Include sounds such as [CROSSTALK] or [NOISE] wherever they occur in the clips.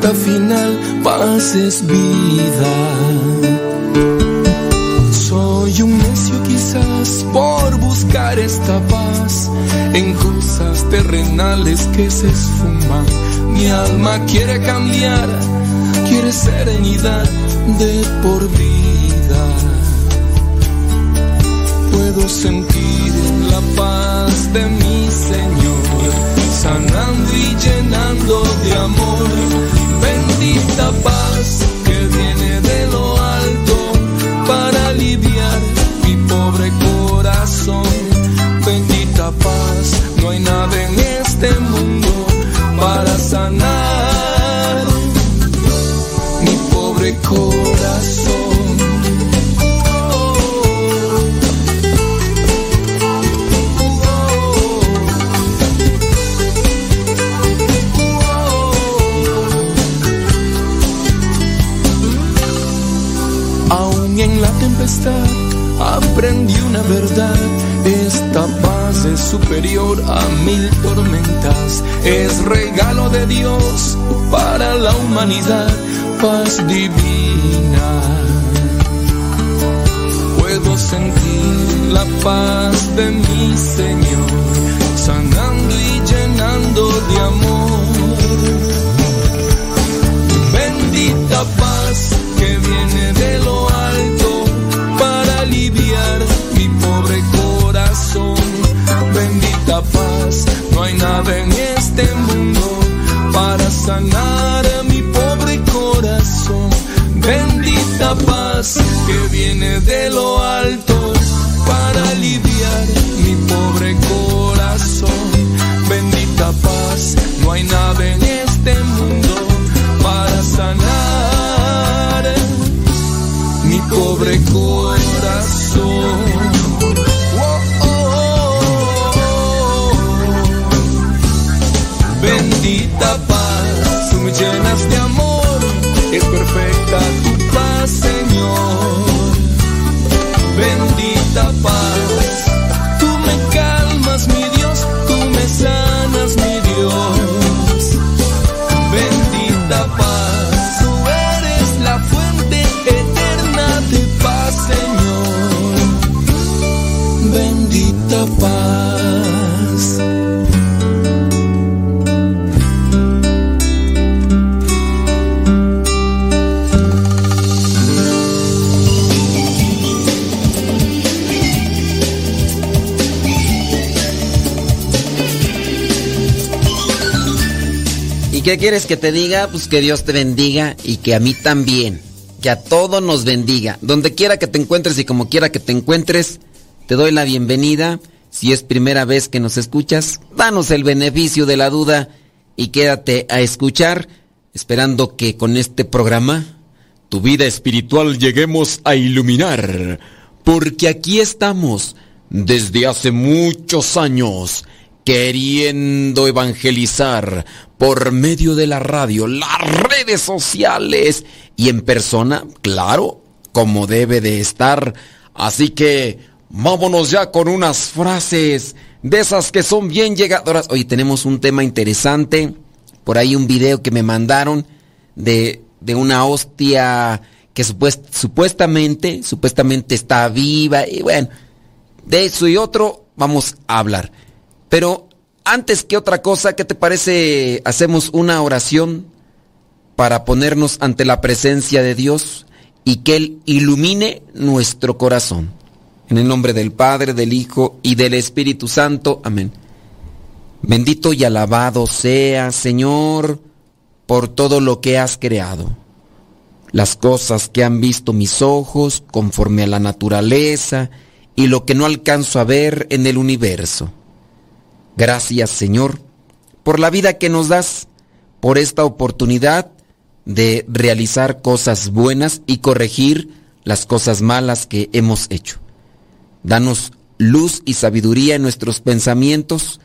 Meta final, paz es vida. Soy un necio quizás por buscar esta paz en cosas terrenales que se esfuman. Mi alma quiere cambiar, quiere serenidad de por vida. Puedo sentir la paz de mi Señor, sanando y llenando de amor. Bendita paz superior a mil tormentas. Es regalo de Dios para la humanidad, paz divina. Puedo sentir la paz de mi Señor, sanando y llenando de amor. Este mundo para sanar mi pobre corazón. Bendita paz que viene de lo alto para aliviar mi pobre corazón. Bendita paz, no hay nada en este mundo para sanar mi pobre corazón. Quieres que te diga? Pues que Dios te bendiga y que a mí también. Que a todos nos bendiga. Donde quiera que te encuentres y como quiera que te encuentres, te doy la bienvenida. Si es primera vez que nos escuchas, danos el beneficio de la duda y quédate a escuchar, esperando que con este programa tu vida espiritual lleguemos a iluminar. Porque aquí estamos desde hace muchos años queriendo evangelizar por medio de la radio, las redes sociales y en persona, claro, como debe de estar. Así que vámonos ya con unas frases de esas que son bien llegadoras. Hoy tenemos un tema interesante, por ahí un video que me mandaron de, de una hostia que supuest- supuestamente, supuestamente está viva y bueno, de eso y otro vamos a hablar. Pero antes que otra cosa, ¿qué te parece? Hacemos una oración para ponernos ante la presencia de Dios y que Él ilumine nuestro corazón. En el nombre del Padre, del Hijo y del Espíritu Santo. Amén. Bendito y alabado sea, Señor, por todo lo que has creado. Las cosas que han visto mis ojos conforme a la naturaleza y lo que no alcanzo a ver en el universo. Gracias Señor por la vida que nos das, por esta oportunidad de realizar cosas buenas y corregir las cosas malas que hemos hecho. Danos luz y sabiduría en nuestros pensamientos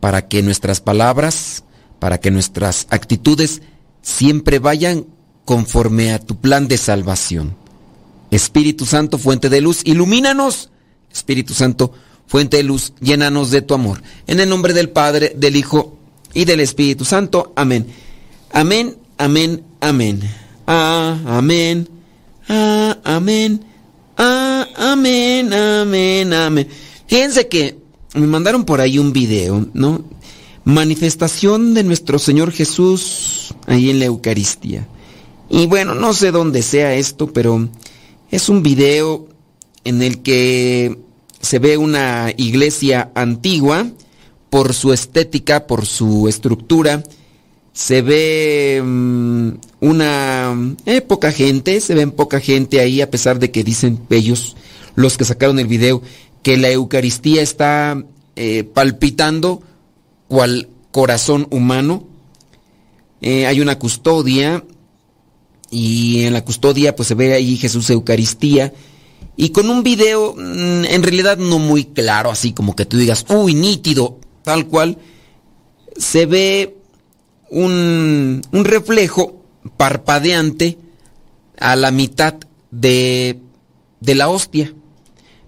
para que nuestras palabras, para que nuestras actitudes siempre vayan conforme a tu plan de salvación. Espíritu Santo, fuente de luz, ilumínanos. Espíritu Santo, fuente de luz, llénanos de tu amor. En el nombre del Padre, del Hijo y del Espíritu Santo. Amén. Amén, amén, amén. Ah, amén. Ah, amén. Ah, amén, amén, amén. Fíjense que me mandaron por ahí un video, ¿no? Manifestación de nuestro Señor Jesús ahí en la Eucaristía. Y bueno, no sé dónde sea esto, pero es un video en el que se ve una iglesia antigua por su estética, por su estructura. Se ve mm, una eh, poca gente, se ven poca gente ahí a pesar de que dicen ellos, los que sacaron el video, que la Eucaristía está eh, palpitando cual corazón humano. Eh, hay una custodia y en la custodia pues se ve ahí Jesús Eucaristía y con un video mm, en realidad no muy claro, así como que tú digas, uy, nítido, tal cual, se ve un, un reflejo parpadeante a la mitad de, de la hostia.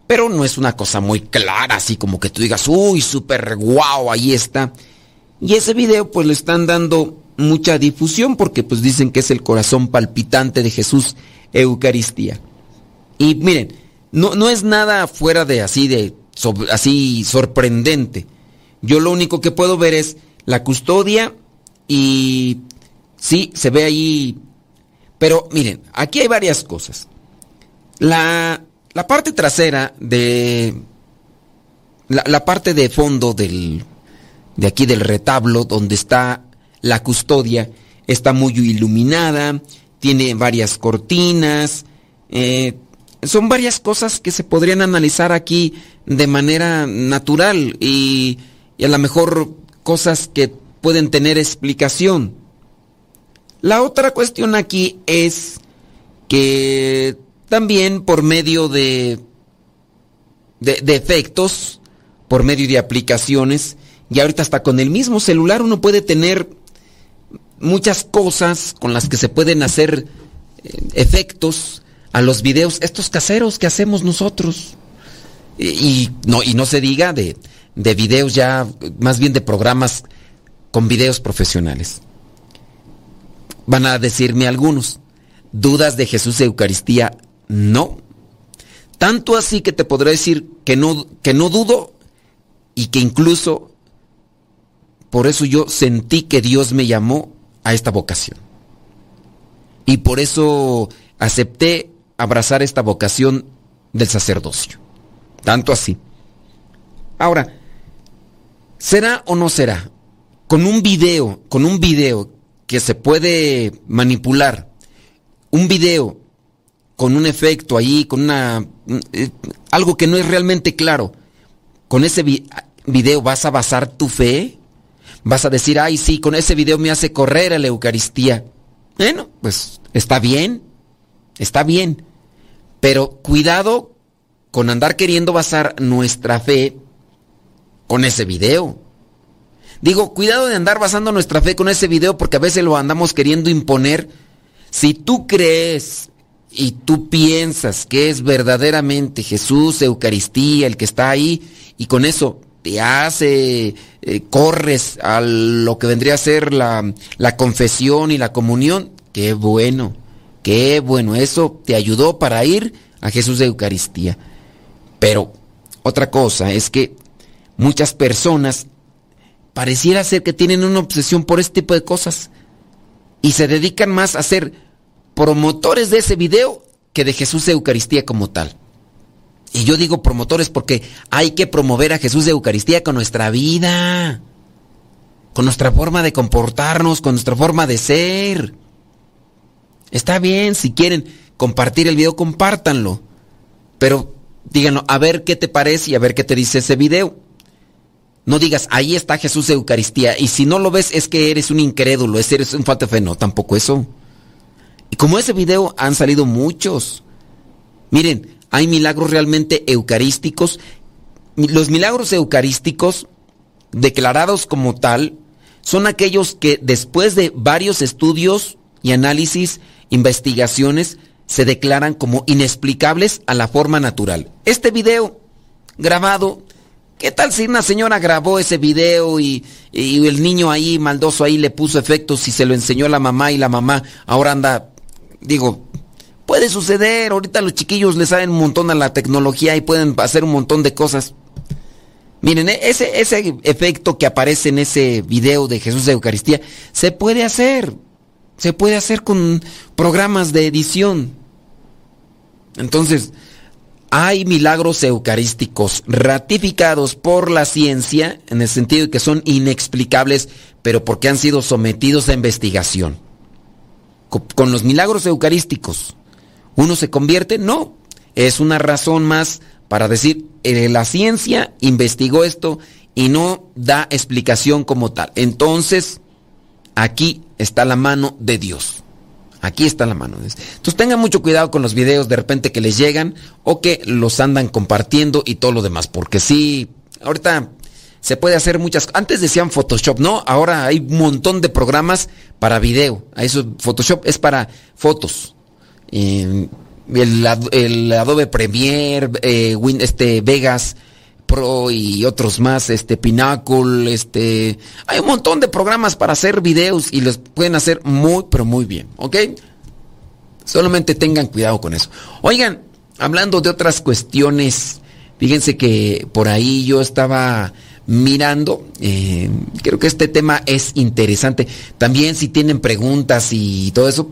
pero no es una cosa muy clara, así como que tú digas, uy, súper guau, ahí está. Y ese video pues le están dando mucha difusión porque pues dicen que es el corazón palpitante de Jesús Eucaristía. Y miren, no, no es nada fuera de así de así sorprendente. Yo lo único que puedo ver es la custodia y sí, se ve ahí. Pero miren, aquí hay varias cosas. La, la parte trasera de... La, parte de fondo del, de aquí del retablo, donde está la custodia, está muy iluminada, tiene varias cortinas, eh, son varias cosas que se podrían analizar aquí de manera natural y, a lo mejor cosas que pueden tener explicación. La otra cuestión aquí es que también por medio de, de, efectos, por medio de aplicaciones, y ahorita hasta con el mismo celular uno puede tener muchas cosas con las que se pueden hacer eh, efectos a los videos, estos caseros que hacemos nosotros. Y, no, y no se diga de, de videos ya, más bien de programas con videos profesionales. Van a decirme algunos, ¿dudas de Jesús de Eucaristía? No. Tanto así que te podré decir que no, que no dudo y que incluso por eso yo sentí que Dios me llamó a esta vocación. Y por eso acepté abrazar esta vocación del sacerdocio. Tanto así. Ahora, ¿será o no será? Con un video, con un video que se puede manipular, un video con un efecto ahí, con una eh, algo que no es realmente claro. Con ese video vas a basar tu fe? Vas a decir, "Ay, sí, con ese video me hace correr a la Eucaristía." Bueno, pues está bien. Está bien. Pero cuidado con andar queriendo basar nuestra fe con ese video. Digo, cuidado de andar basando nuestra fe con ese video porque a veces lo andamos queriendo imponer. Si tú crees y tú piensas que es verdaderamente Jesús, Eucaristía, el que está ahí, y con eso te hace, eh, corres a lo que vendría a ser la, la confesión y la comunión, qué bueno, qué bueno, eso te ayudó para ir a Jesús de Eucaristía. Pero otra cosa es que muchas personas pareciera ser que tienen una obsesión por este tipo de cosas y se dedican más a ser promotores de ese video que de Jesús de Eucaristía como tal. Y yo digo promotores porque hay que promover a Jesús de Eucaristía con nuestra vida, con nuestra forma de comportarnos, con nuestra forma de ser. Está bien, si quieren compartir el video, compártanlo. Pero díganlo, a ver qué te parece y a ver qué te dice ese video. No digas, ahí está Jesús Eucaristía. Y si no lo ves, es que eres un incrédulo, eres un falta de fe. No, tampoco eso. Y como ese video han salido muchos. Miren, hay milagros realmente eucarísticos. Los milagros eucarísticos, declarados como tal, son aquellos que después de varios estudios y análisis, investigaciones, se declaran como inexplicables a la forma natural. Este video grabado ¿Qué tal si una señora grabó ese video y, el niño ahí maldoso ahí le puso efectos y se lo enseñó a la mamá y la mamá ahora anda, digo, puede suceder, ahorita los chiquillos le saben un montón a la tecnología y pueden hacer un montón de cosas. Miren, e, ese, ese efecto que aparece en ese video de Jesús de Eucaristía se puede hacer, se puede hacer con programas de edición. Entonces, hay milagros eucarísticos ratificados por la ciencia en el sentido de que son inexplicables, pero porque han sido sometidos a investigación. Con los milagros eucarísticos, ¿uno se convierte? No. Es una razón más para decir, eh, la ciencia investigó esto y no da explicación como tal. Entonces, aquí está la mano de Dios. Aquí está la mano. Entonces tengan mucho cuidado con los videos de repente que les llegan o que los andan compartiendo y todo lo demás. Porque sí, ahorita se puede hacer muchas Antes decían Photoshop, ¿no? Ahora hay un montón de programas para video. Eso, Photoshop es para fotos. el, Adobe Premiere, eh, este Vegas Y otros más, este Pinnacle, este, hay un montón de programas para hacer videos y los pueden hacer muy, pero muy bien, ¿ok? Solamente tengan cuidado con eso. Oigan, hablando de otras cuestiones, fíjense que por ahí yo estaba mirando, eh, creo que este tema es interesante. También si tienen preguntas y todo eso,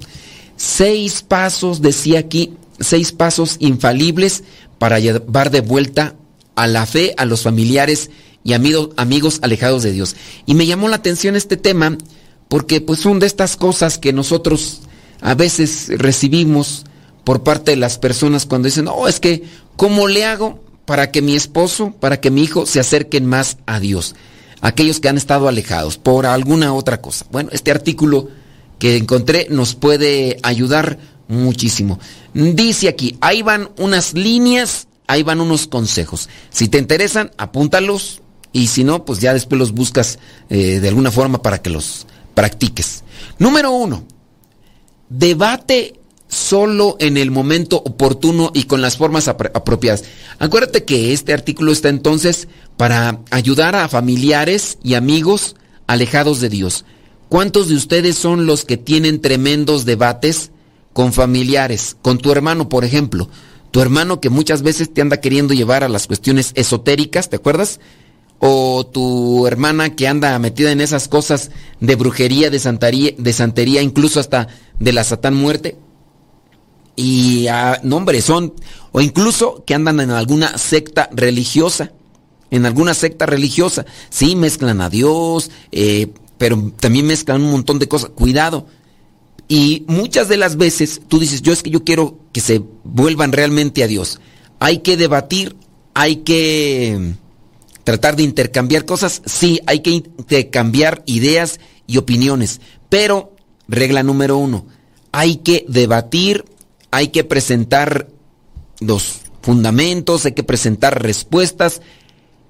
seis pasos, decía aquí, seis pasos infalibles para llevar de vuelta a la fe a los familiares y amigos, amigos alejados de Dios. Y me llamó la atención este tema porque pues son de estas cosas que nosotros a veces recibimos por parte de las personas cuando dicen, oh, es que, ¿cómo le hago para que mi esposo, para que mi hijo se acerquen más a Dios? Aquellos que han estado alejados por alguna otra cosa. Bueno, este artículo que encontré nos puede ayudar muchísimo. Dice aquí, ahí van unas líneas, ahí van unos consejos. Si te interesan, apúntalos y si no, pues ya después los buscas eh, de alguna forma para que los practiques. Número uno, debate solo en el momento oportuno y con las formas apropiadas. Acuérdate que este artículo está entonces para ayudar a familiares y amigos alejados de Dios. ¿Cuántos de ustedes son los que tienen tremendos debates con familiares, con tu hermano, por ejemplo? Tu hermano que muchas veces te anda queriendo llevar a las cuestiones esotéricas, ¿te acuerdas? o tu hermana que anda metida en esas cosas de brujería, de santería, de santería incluso hasta de la satán muerte. Y, ah, no hombre, son, o incluso que andan en alguna secta religiosa, en alguna secta religiosa. Sí, mezclan a Dios, eh, pero también mezclan un montón de cosas. Cuidado. Y muchas de las veces tú dices, yo es que yo quiero que se vuelvan realmente a Dios. Hay que debatir, hay que tratar de intercambiar cosas, sí, hay que intercambiar ideas y opiniones, pero regla número uno, hay que debatir, hay que presentar los fundamentos, hay que presentar respuestas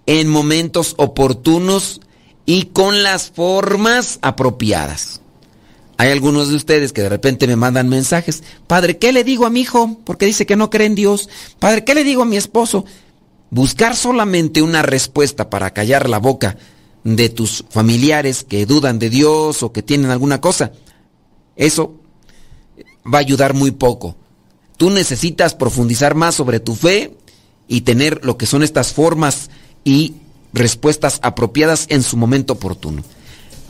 en momentos oportunos y con las formas apropiadas. Hay algunos de ustedes que de repente me mandan mensajes, Padre, ¿qué le digo a mi hijo? Porque dice que no cree en Dios. Padre, ¿qué le digo a mi esposo? Buscar solamente una respuesta para callar la boca de tus familiares que dudan de Dios o que tienen alguna cosa, eso va a ayudar muy poco. Tú necesitas profundizar más sobre tu fe y tener lo que son estas formas y respuestas apropiadas en su momento oportuno.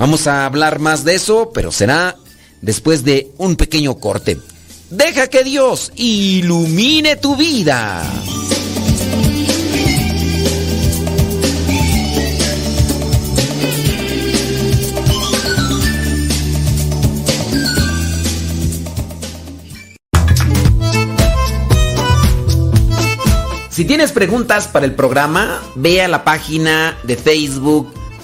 Vamos a hablar más de eso, pero será después de un pequeño corte. Deja que Dios ilumine tu vida. Si tienes preguntas para el programa, ve a la página de Facebook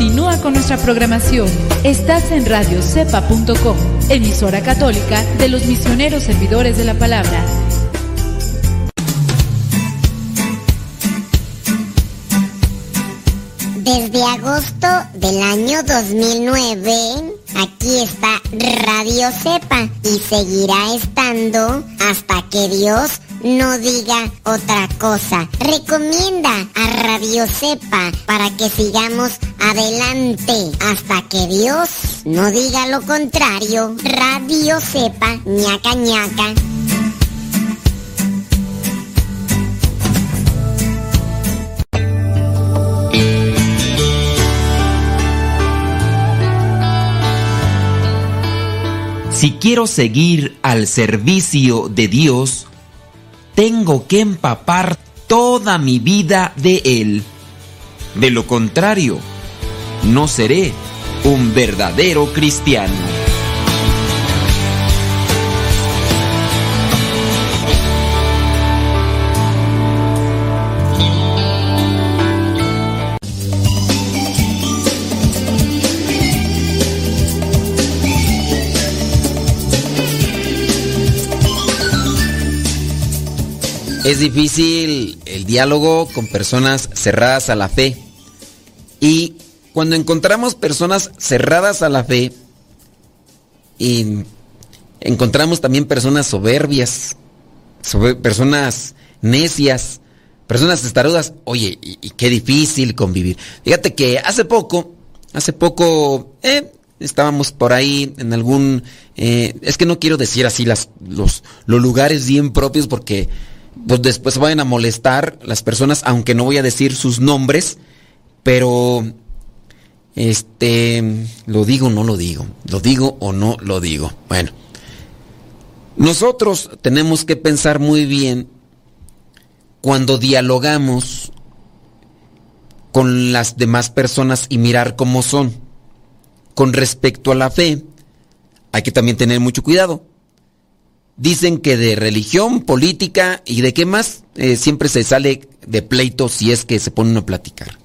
Continúa con nuestra programación. Estás en radiocepa.com, emisora católica de los misioneros servidores de la palabra. Desde agosto del año 2009, aquí está Radio Cepa y seguirá estando hasta que Dios no diga otra cosa. Recomienda a Radio Cepa para que sigamos adelante hasta que Dios no diga lo contrario. Radio Cepa, ñaca ñaca. Si quiero seguir al servicio de Dios, tengo que empapar toda mi vida de Él. De lo contrario, no seré un verdadero cristiano. Es difícil el diálogo con personas cerradas a la fe y cuando encontramos personas cerradas a la fe, y encontramos también personas soberbias, personas necias, personas estarudas. Oye, y, qué difícil convivir. Fíjate que hace poco, hace poco, eh, estábamos por ahí en algún... Eh, es que no quiero decir así los, los lugares bien propios porque pues después vayan a molestar las personas, aunque no voy a decir sus nombres, pero este, lo digo o no lo digo, lo digo o no lo digo. Bueno, nosotros tenemos que pensar muy bien cuando dialogamos con las demás personas y mirar cómo son. Con respecto a la fe, hay que también tener mucho cuidado dicen que de religión, política y de qué más eh, siempre se sale de pleito si es que se ponen a platicar.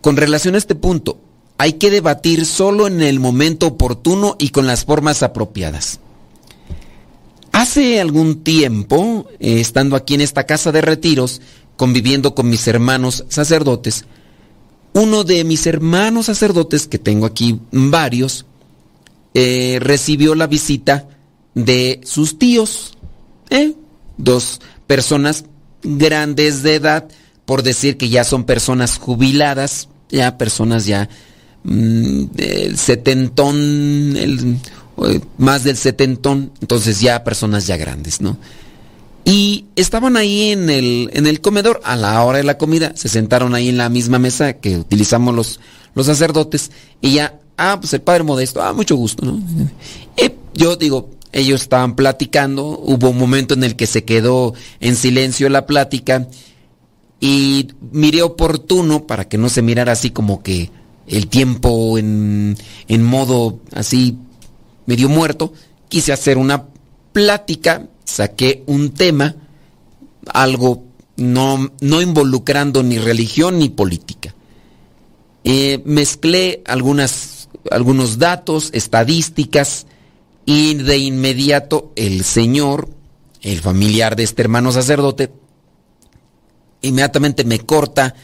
Con relación a este punto, hay que debatir solo en el momento oportuno y con las formas apropiadas. Hace algún tiempo, eh, estando aquí en esta casa de retiros, conviviendo con mis hermanos sacerdotes, uno de mis hermanos sacerdotes, que tengo aquí varios, eh, recibió la visita de sus tíos. ¿eh? Dos personas grandes de edad, por decir que ya son personas jubiladas, ya personas ya mm, del setentón, más del setentón, entonces ya personas ya grandes, ¿no? Y estaban ahí en el, en el comedor a la hora de la comida, se sentaron ahí en la misma mesa que utilizamos los, los sacerdotes, y ya, ah, pues el padre modesto, ah, mucho gusto, ¿no? Y yo digo, ellos estaban platicando, hubo un momento en el que se quedó en silencio la plática y miré oportuno para que no se mirara así como que el tiempo en, en modo así medio muerto, quise hacer una plática, saqué un tema, algo no, no involucrando ni religión ni política. Eh, mezclé algunas, algunos datos, estadísticas, y de inmediato el señor, el familiar de este hermano sacerdote, inmediatamente me corta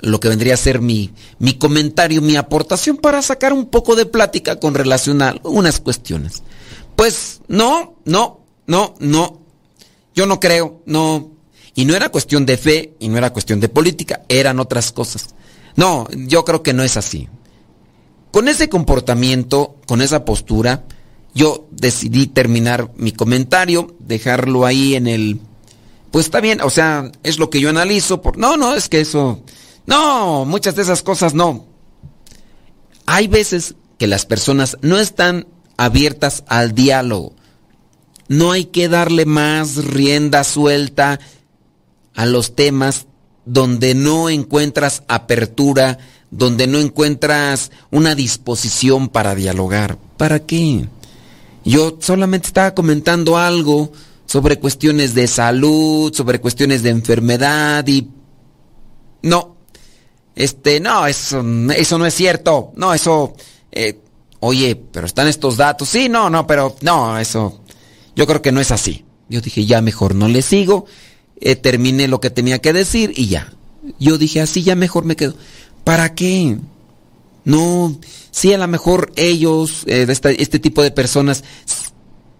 lo que vendría a ser mi, mi comentario, mi aportación para sacar un poco de plática con relación a unas cuestiones. Pues no, no, no, no. Yo no creo, no. Y no era cuestión de fe y no era cuestión de política, eran otras cosas. No, yo creo que no es así. Con ese comportamiento, con esa postura, yo decidí terminar mi comentario, dejarlo ahí en el... Pues está bien, o sea, es lo que yo analizo. Por... No, no, es que eso... No, muchas de esas cosas no. Hay veces que las personas no están abiertas al diálogo. No hay que darle más rienda suelta a los temas donde no encuentras apertura, donde no encuentras una disposición para dialogar. ¿Para qué? Yo solamente estaba comentando algo sobre cuestiones de salud, sobre cuestiones de enfermedad y... No, este, no, eso, eso no es cierto. No, eso... Eh, oye, pero están estos datos. Sí, no, no, pero no, eso... Yo creo que no es así. Yo dije, ya mejor no le sigo. Eh, terminé lo que tenía que decir y ya. Yo dije, así ya mejor me quedo. ¿Para qué? No, sí, a lo mejor ellos, eh, este tipo de personas,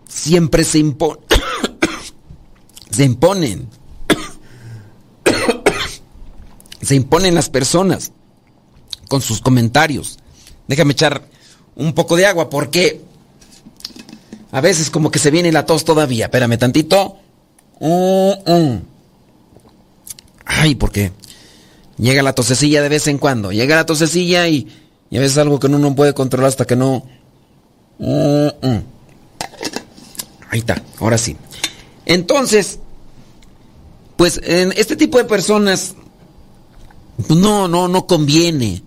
siempre se imponen. [CLEARS THROAT] se imponen. [COUGHS] se imponen las personas con sus comentarios. Déjame echar un poco de agua porque a veces como que se viene la tos todavía. Espérame tantito. Mm, mm. Ay, porque llega la tosecilla de vez en cuando. Llega la tosecilla y y a veces algo que uno no puede controlar hasta que no... Mm. Ahí está, ahora sí. Entonces, pues en este tipo de personas, no, no, no conviene.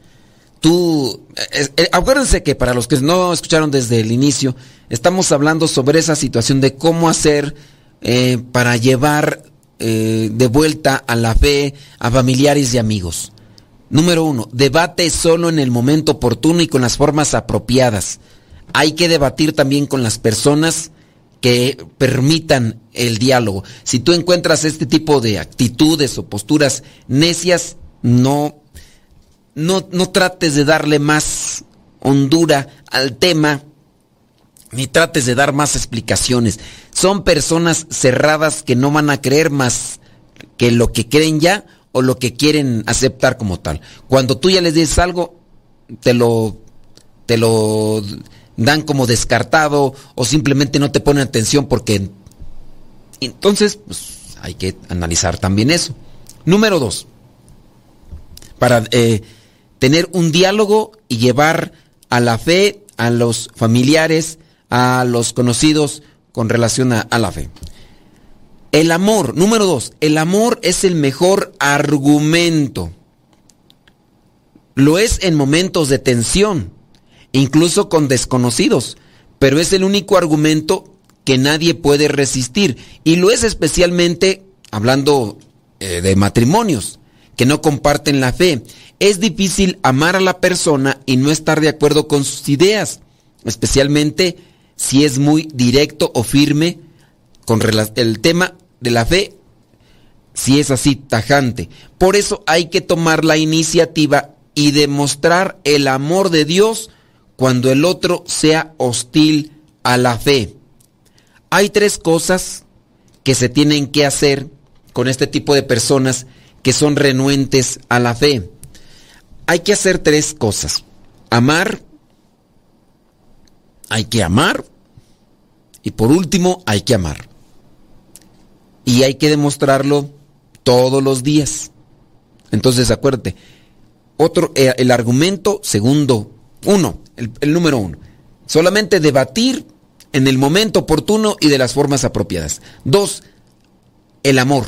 Tú, eh, acuérdense que para los que no escucharon desde el inicio, estamos hablando sobre esa situación de cómo hacer eh, para llevar eh, de vuelta a la fe a familiares y amigos. Número uno, debate solo en el momento oportuno y con las formas apropiadas. Hay que debatir también con las personas que permitan el diálogo. Si tú encuentras este tipo de actitudes o posturas necias, no, no, no trates de darle más hondura al tema, ni trates de dar más explicaciones. Son personas cerradas que no van a creer más que lo que creen ya o lo que quieren aceptar como tal. Cuando tú ya les dices algo, te lo, te lo dan como descartado o simplemente no te ponen atención porque... Entonces, pues, hay que analizar también eso. Número dos, para eh, tener un diálogo y llevar a la fe a los familiares, a los conocidos con relación a, a la fe. El amor, número dos, el amor es el mejor argumento. Lo es en momentos de tensión, incluso con desconocidos, pero es el único argumento que nadie puede resistir. Y lo es especialmente hablando eh, de matrimonios que no comparten la fe. Es difícil amar a la persona y no estar de acuerdo con sus ideas, especialmente si es muy directo o firme con el tema de la fe, si es así tajante. Por eso hay que tomar la iniciativa y demostrar el amor de Dios cuando el otro sea hostil a la fe. Hay tres cosas que se tienen que hacer con este tipo de personas que son renuentes a la fe. Hay que hacer tres cosas. Amar, hay que amar y por último hay que amar. Y hay que demostrarlo todos los días. Entonces, acuérdate. Otro, eh, el argumento segundo, uno, el, número uno. Solamente debatir en el momento oportuno y de las formas apropiadas. Dos, el amor.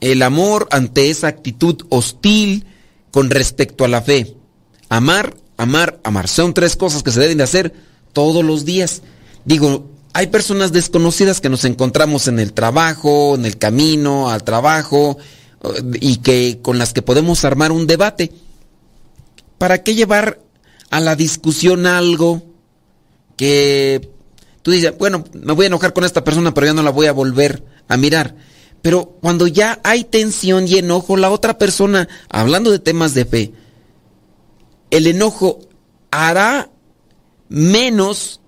El amor ante esa actitud hostil con respecto a la fe. Amar, amar, amar. Son tres cosas que se deben de hacer todos los días. Digo, hay personas desconocidas que nos encontramos en el trabajo, en el camino al trabajo, y que con las que podemos armar un debate. ¿Para qué llevar a la discusión algo que tú dices, bueno, me voy a enojar con esta persona, pero ya no la voy a volver a mirar? Pero cuando ya hay tensión y enojo, la otra persona, hablando de temas de fe, el enojo hará menos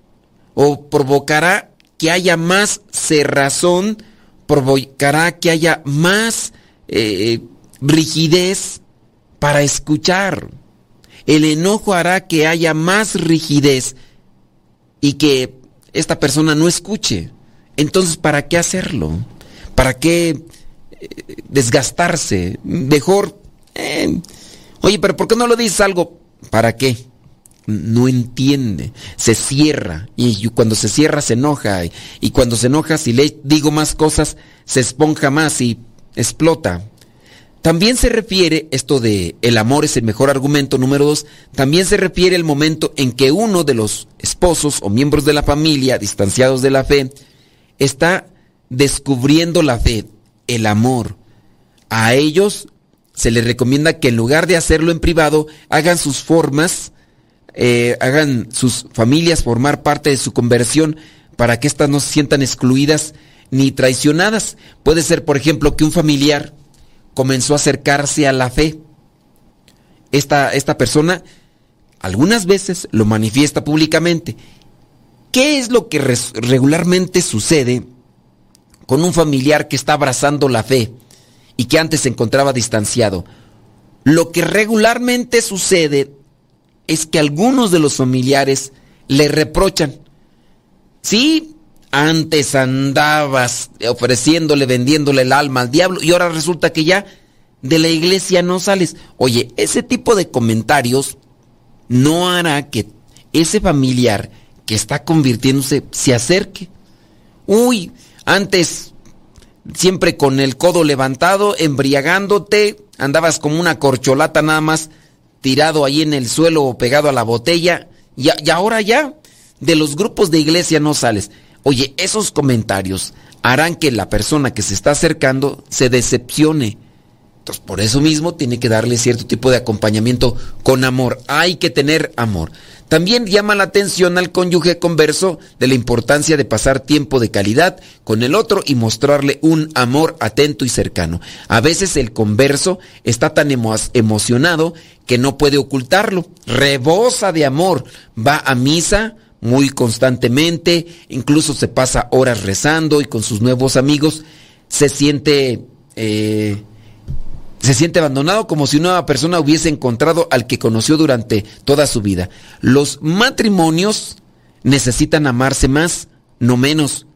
o provocará que haya más cerrazón, provocará que haya más eh, rigidez para escuchar. El enojo hará que haya más rigidez y que esta persona no escuche. Entonces, ¿para qué hacerlo? ¿Para qué eh, desgastarse? Mejor, eh, oye, pero ¿por qué no lo dices algo? ¿Para qué? no entiende, se cierra y cuando se cierra se enoja y, cuando se enoja si le digo más cosas se esponja más y explota. También se refiere esto de el amor es el mejor argumento número dos, también se refiere el momento en que uno de los esposos o miembros de la familia distanciados de la fe está descubriendo la fe, el amor. A ellos se les recomienda que en lugar de hacerlo en privado hagan sus formas eh, hagan sus familias formar parte de su conversión para que éstas no se sientan excluidas ni traicionadas. Puede ser, por ejemplo, que un familiar comenzó a acercarse a la fe. Esta, esta persona algunas veces lo manifiesta públicamente. ¿Qué es lo que regularmente sucede con un familiar que está abrazando la fe y que antes se encontraba distanciado? Lo que regularmente sucede es que algunos de los familiares le reprochan. Sí, antes andabas ofreciéndole, vendiéndole el alma al diablo y ahora resulta que ya de la iglesia no sales. Oye, ese tipo de comentarios no hará que ese familiar que está convirtiéndose se acerque. Uy, antes siempre con el codo levantado, embriagándote, andabas como una corcholata nada más tirado ahí en el suelo o pegado a la botella, y, y ahora ya de los grupos de iglesia no sales. Oye, esos comentarios harán que la persona que se está acercando se decepcione. Entonces, por eso mismo tiene que darle cierto tipo de acompañamiento con amor. Hay que tener amor. También llama la atención al cónyuge converso de la importancia de pasar tiempo de calidad con el otro y mostrarle un amor atento y cercano. A veces el converso está tan emocionado que no puede ocultarlo. Rebosa de amor. Va a misa muy constantemente, incluso se pasa horas rezando y con sus nuevos amigos se siente... Eh, se siente abandonado como si una persona hubiese encontrado al que conoció durante toda su vida. Los matrimonios necesitan amarse más, no menos,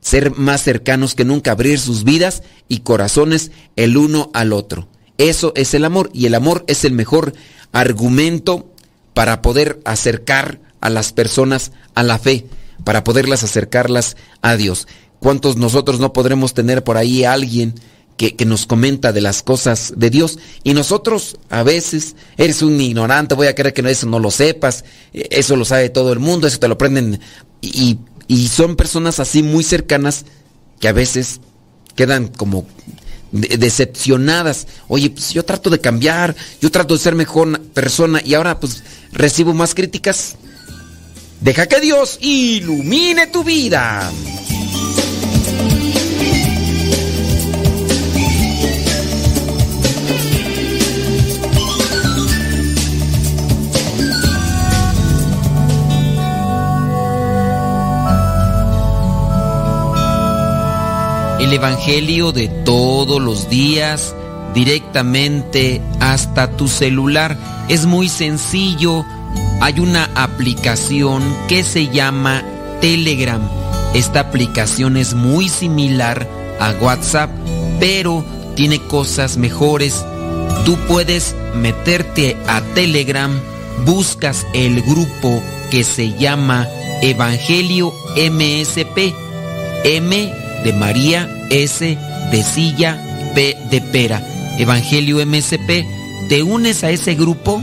ser más cercanos que nunca, abrir sus vidas y corazones el uno al otro. Eso es el amor y el amor es el mejor argumento para poder acercar a las personas a la fe, para poderlas acercarlas a Dios. ¿Cuántos nosotros no podremos tener por ahí a alguien que, nos comenta de las cosas de Dios. Y nosotros a veces, eres un ignorante, voy a creer que eso no lo sepas, e, eso lo sabe todo el mundo, eso te lo prenden. Y, y son personas así muy cercanas que a veces quedan como decepcionadas. Oye, pues yo trato de cambiar, yo trato de ser mejor persona y ahora pues recibo más críticas. Deja que Dios ilumine tu vida. el Evangelio de todos los días directamente hasta tu celular. Es muy sencillo. Hay una aplicación que se llama Telegram. Esta aplicación es muy similar a WhatsApp, pero tiene cosas mejores. Tú puedes meterte a Telegram, buscas el grupo que se llama Evangelio MSP. M de María, S de Silla, P de Pera. Evangelio MSP, te unes a ese grupo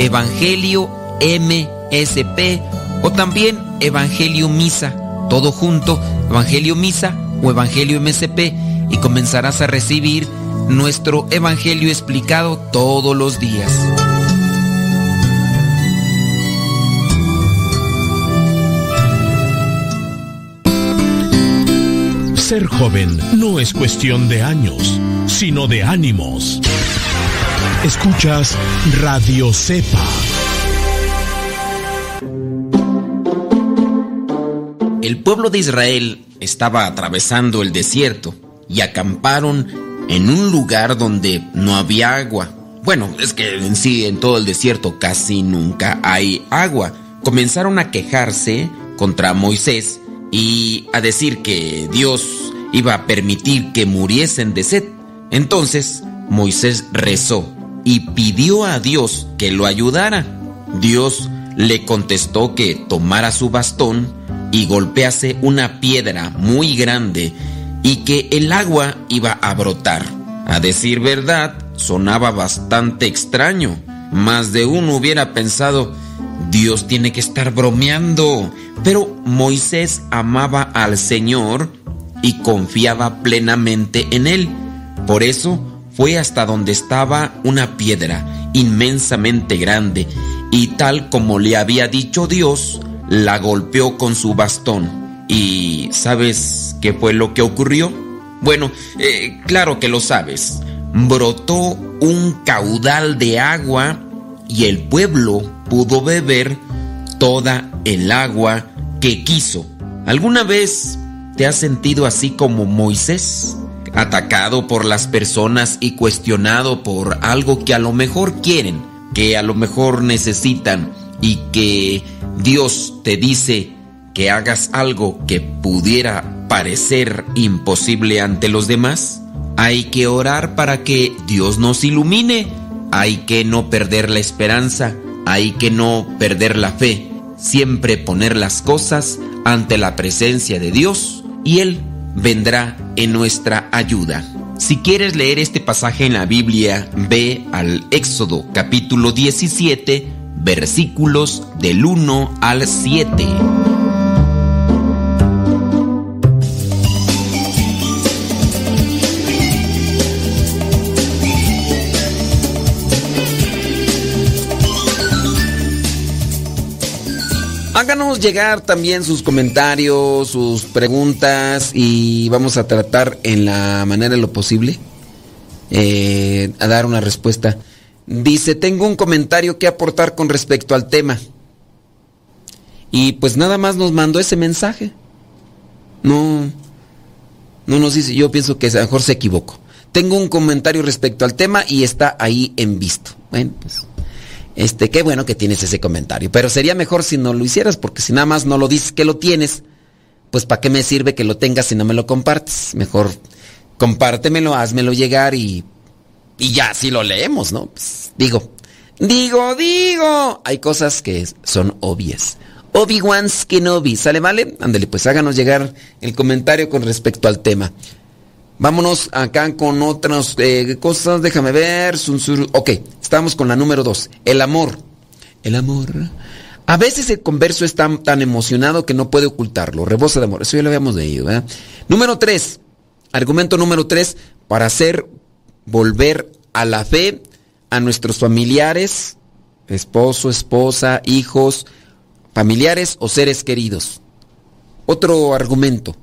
Evangelio MSP o también Evangelio Misa, todo junto, Evangelio Misa o Evangelio MSP y comenzarás a recibir nuestro Evangelio explicado todos los días. Ser joven no es cuestión de años, sino de ánimos. Escuchas Radio Cepa. El pueblo de Israel estaba atravesando el desierto y acamparon en un lugar donde no había agua. Bueno, es que en sí en todo el desierto casi nunca hay agua. Comenzaron a quejarse contra Moisés y a decir que Dios iba a permitir que muriesen de sed. Entonces Moisés rezó y pidió a Dios que lo ayudara. Dios le contestó que tomara su bastón y golpease una piedra muy grande y que el agua iba a brotar. A decir verdad, sonaba bastante extraño. Más de uno hubiera pensado, Dios tiene que estar bromeando. Pero Moisés amaba al Señor y confiaba plenamente en Él. Por eso fue hasta donde estaba una piedra inmensamente grande y tal como le había dicho Dios, la golpeó con su bastón. ¿Y sabes qué fue lo que ocurrió? Bueno, eh, claro que lo sabes. Brotó un caudal de agua y el pueblo pudo beber toda el agua que quiso. ¿Alguna vez te has sentido así como Moisés? Atacado por las personas y cuestionado por algo que a lo mejor quieren, que a lo mejor necesitan y que Dios te dice que hagas algo que pudiera parecer imposible ante los demás. Hay que orar para que Dios nos ilumine hay que no perder la esperanza, hay que no perder la fe, siempre poner las cosas ante la presencia de Dios y Él vendrá en nuestra ayuda. Si quieres leer este pasaje en la Biblia, ve al Éxodo capítulo 17, versículos del 1 al 7. Llegar también sus comentarios, sus preguntas y vamos a tratar en la manera de lo posible eh, a dar una respuesta. Dice, tengo un comentario que aportar con respecto al tema. Y pues nada más nos mandó ese mensaje. No, no nos dice, yo pienso que a lo mejor se equivocó. Tengo un comentario respecto al tema y está ahí en visto. Bueno, pues este, qué bueno que tienes ese comentario. Pero sería mejor si no lo hicieras, porque si nada más no lo dices que lo tienes, pues ¿para qué me sirve que lo tengas si no me lo compartes? Mejor compártemelo, házmelo llegar y, y ya, si lo leemos, ¿no? Pues, digo, digo, digo. Hay cosas que son obvias. Obi-Wan Kenobi, ¿sale, vale? Ándale, pues háganos llegar el comentario con respecto al tema. Vámonos acá con otras eh, cosas. Déjame ver. Ok, estamos con la número dos. El amor. El amor. A veces el converso es tan, emocionado que no puede ocultarlo. Rebosa de amor. Eso ya lo habíamos leído. Número tres. Argumento número tres. Para hacer volver a la fe a nuestros familiares, esposo, esposa, hijos, familiares o seres queridos. Otro argumento.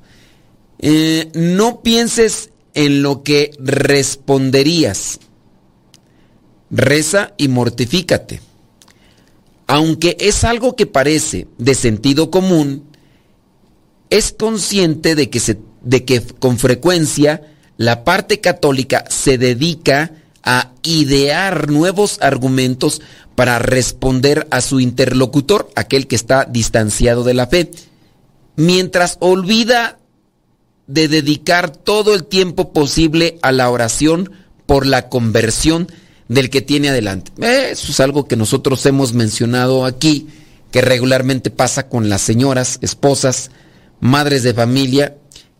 Eh, no pienses en lo que responderías. Reza y mortifícate. Aunque es algo que parece de sentido común, es consciente de que, de que con frecuencia la parte católica se dedica a idear nuevos argumentos para responder a su interlocutor, aquel que está distanciado de la fe, mientras olvida de dedicar todo el tiempo posible a la oración por la conversión del que tiene adelante. Eso es algo que nosotros hemos mencionado aquí, que regularmente pasa con las señoras, esposas, madres de familia,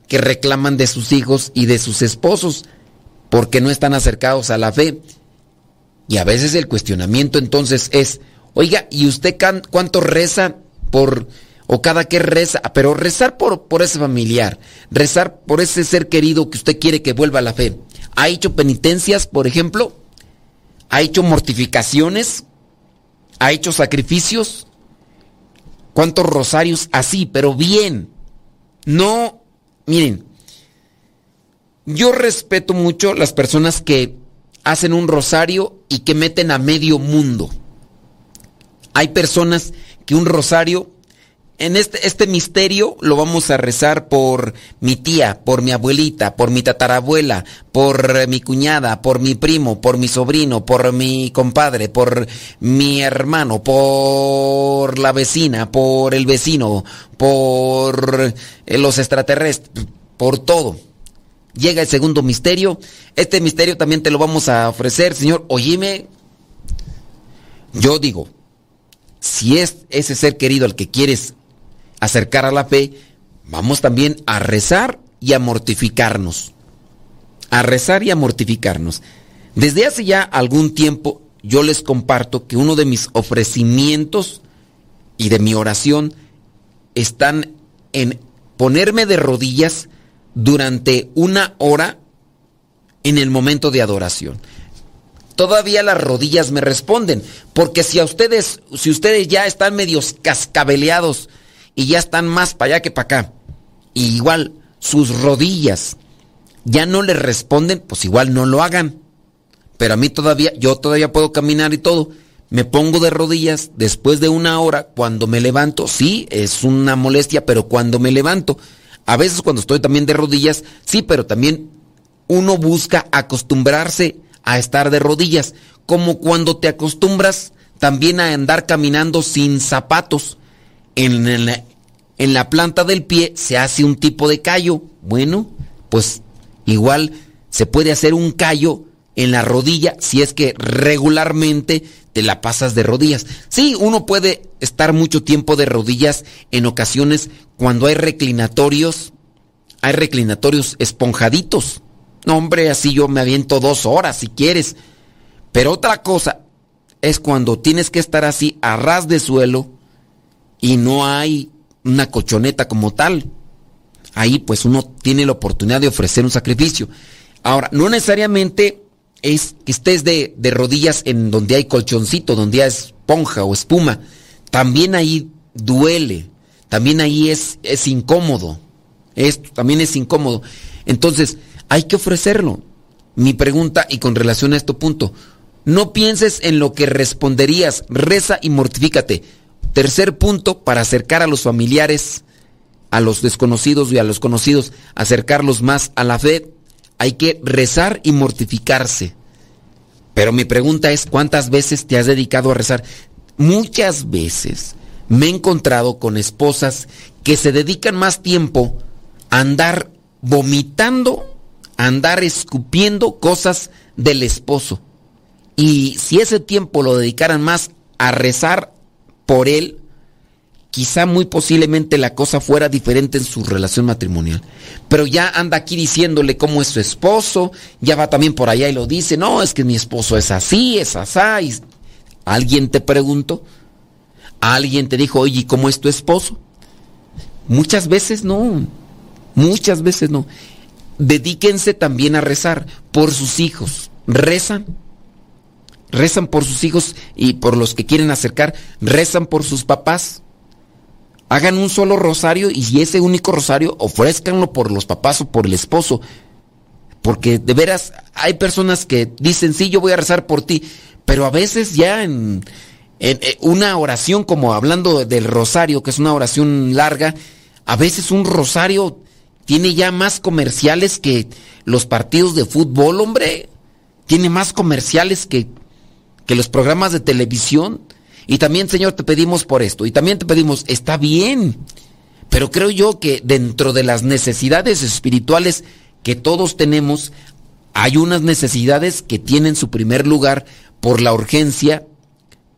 que reclaman de sus hijos y de sus esposos porque no están acercados a la fe. Y a veces el cuestionamiento entonces es, oiga, ¿y usted cuánto reza por o cada que reza, pero rezar por, por ese familiar, rezar por ese ser querido que usted quiere que vuelva a la fe. ¿Ha hecho penitencias, por ejemplo? ¿Ha hecho mortificaciones? ¿Ha hecho sacrificios? ¿Cuántos rosarios? Así, pero bien. No, miren, yo respeto mucho las personas que hacen un rosario y que meten a medio mundo. Hay personas que un rosario en este, este misterio lo vamos a rezar por mi tía, por mi abuelita, por mi tatarabuela, por mi cuñada, por mi primo, por mi sobrino, por mi compadre, por mi hermano, por la vecina, por el vecino, por eh, los extraterrestres, por todo. Llega el segundo misterio. Este misterio también te lo vamos a ofrecer, Señor. Oíme, yo digo, si es ese ser querido al que quieres acercar a la fe, vamos también a rezar y a mortificarnos. A rezar y a mortificarnos. Desde hace ya algún tiempo yo les comparto que uno de mis ofrecimientos y de mi oración están en ponerme de rodillas durante una hora en el momento de adoración. Todavía las rodillas me responden, porque si a ustedes, si ustedes ya están medios cascabeleados y ya están más para allá que para acá. Y igual sus rodillas ya no les responden, pues igual no lo hagan. Pero a mí todavía, yo todavía puedo caminar y todo. Me pongo de rodillas después de una hora cuando me levanto. Sí, es una molestia, pero cuando me levanto. A veces cuando estoy también de rodillas, sí, pero también uno busca acostumbrarse a estar de rodillas. Como cuando te acostumbras también a andar caminando sin zapatos en la, en la planta del pie se hace un tipo de callo. Bueno, pues igual se puede hacer un callo en la rodilla si es que regularmente te la pasas de rodillas. Sí, uno puede estar mucho tiempo de rodillas en ocasiones cuando hay reclinatorios, hay reclinatorios esponjaditos. No, hombre, así yo me aviento dos horas si quieres. Pero otra cosa es cuando tienes que estar así a ras de suelo y no hay una cochoneta como tal. Ahí pues uno tiene la oportunidad de ofrecer un sacrificio. Ahora, no necesariamente es que estés de, de rodillas en donde hay colchoncito, donde hay esponja o espuma. También ahí duele. También ahí es, es incómodo. Esto también es incómodo. Entonces, hay que ofrecerlo. Mi pregunta, y con relación a este punto, no pienses en lo que responderías, reza y mortifícate. Tercer punto, para acercar a los familiares, a los desconocidos y a los conocidos, acercarlos más a la fe, hay que rezar y mortificarse. Pero mi pregunta es, ¿cuántas veces te has dedicado a rezar? Muchas veces me he encontrado con esposas que se dedican más tiempo a andar vomitando, a andar escupiendo cosas del esposo. Y si ese tiempo lo dedicaran más a rezar por él, quizá muy posiblemente la cosa fuera diferente en su relación matrimonial. Pero ya anda aquí diciéndole cómo es su esposo, ya va también por allá y lo dice, no, es que mi esposo es así, es asá. Y... ¿Alguien te preguntó? ¿Alguien te dijo, oye, ¿cómo es tu esposo? Muchas veces no, muchas veces no. Dedíquense también a rezar por sus hijos. Rezan rezan por sus hijos y por los que quieren acercar, rezan por sus papás. Hagan un solo rosario y ese único rosario ofrezcanlo por los papás o por el esposo. Porque de veras hay personas que dicen, sí, yo voy a rezar por ti, pero a veces ya en, en una oración como hablando del rosario, que es una oración larga, a veces un rosario tiene ya más comerciales que los partidos de fútbol, hombre. Tiene más comerciales que que los programas de televisión. Y también, Señor, te pedimos por esto. Y también te pedimos, está bien. Pero creo yo que dentro de las necesidades espirituales que todos tenemos, hay unas necesidades que tienen su primer lugar por la urgencia,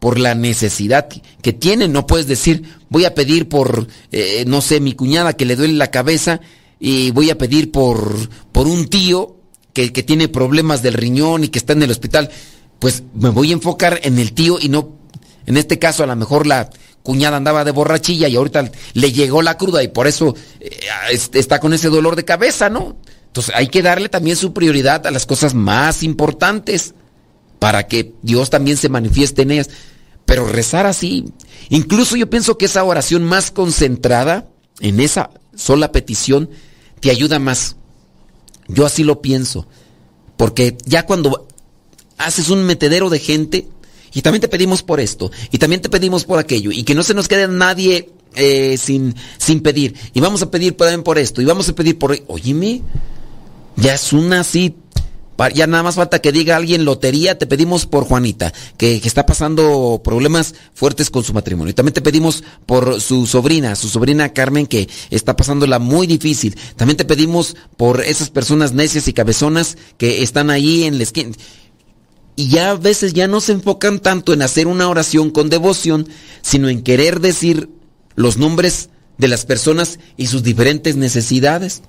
por la necesidad que tienen. No puedes decir, voy a pedir por, eh, no sé, mi cuñada que le duele la cabeza y voy a pedir por, por un tío que, que tiene problemas del riñón y que está en el hospital pues me voy a enfocar en el tío y no, en este caso a lo mejor la cuñada andaba de borrachilla y ahorita le llegó la cruda y por eso eh, está con ese dolor de cabeza, ¿no? Entonces hay que darle también su prioridad a las cosas más importantes para que Dios también se manifieste en ellas. Pero rezar así, incluso yo pienso que esa oración más concentrada en esa sola petición te ayuda más. Yo así lo pienso. Porque ya cuando haces un metedero de gente y también te pedimos por esto y también te pedimos por aquello y que no se nos quede nadie eh, sin, sin pedir y vamos a pedir también por esto y vamos a pedir por... Óyeme, ya es una así... Ya nada más falta que diga alguien lotería, te pedimos por Juanita, que, que, está pasando problemas fuertes con su matrimonio. También te pedimos por su sobrina, su sobrina Carmen, que está pasándola muy difícil. También te pedimos por esas personas necias y cabezonas que están ahí en la esquina y ya a veces ya no se enfocan tanto en hacer una oración con devoción, sino en querer decir los nombres de las personas y sus diferentes necesidades.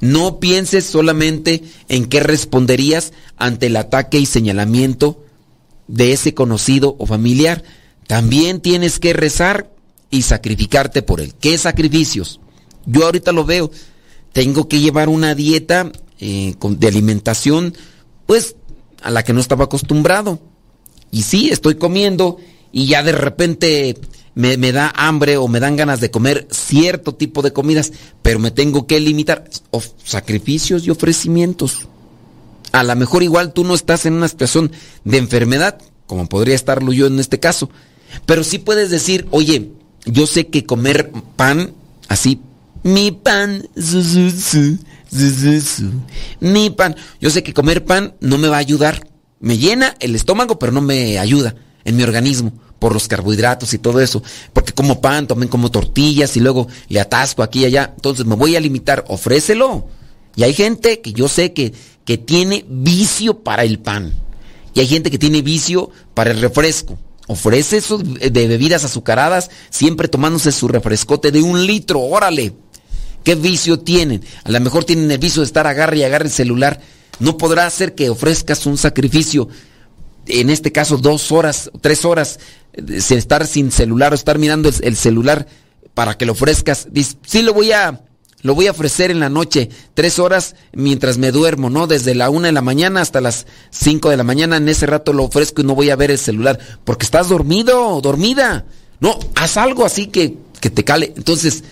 No pienses solamente en qué responderías ante el ataque y señalamiento de ese conocido o familiar. También tienes que rezar y sacrificarte por él. ¿Qué sacrificios? Yo ahorita lo veo. Tengo que llevar una dieta eh, de alimentación, pues a la que no estaba acostumbrado. Y sí, estoy comiendo y ya de repente me, da hambre o me dan ganas de comer cierto tipo de comidas, pero me tengo que limitar. sacrificios y ofrecimientos. A lo mejor igual tú no estás en una situación de enfermedad, como podría estarlo yo en este caso, pero sí puedes decir, oye, yo sé que comer pan así, mi pan, mi pan. Yo sé que comer pan no me va a ayudar. Me llena el estómago, pero no me ayuda en mi organismo por los carbohidratos y todo eso. Porque como pan, también como tortillas y luego le atasco aquí y allá. Entonces me voy a limitar. Ofrécelo. Y hay gente que yo sé que, que tiene vicio para el pan. Y hay gente que tiene vicio para el refresco. Ofrece eso de bebidas azucaradas, siempre tomándose su refrescote de un litro. Órale. ¿Qué vicio tienen? A lo mejor tienen el vicio de estar agarre y agarre el celular. No podrá ser que ofrezcas un sacrificio, en este caso dos horas, tres horas, sin estar sin celular o estar mirando el, celular para que lo ofrezcas. Dice, sí lo voy a, lo voy a ofrecer en la noche, tres horas mientras me duermo, ¿no? Desde la una de la mañana hasta las cinco de la mañana, en ese rato lo ofrezco y no voy a ver el celular, porque estás dormido, dormida. No, haz algo así que, que te cale. Entonces,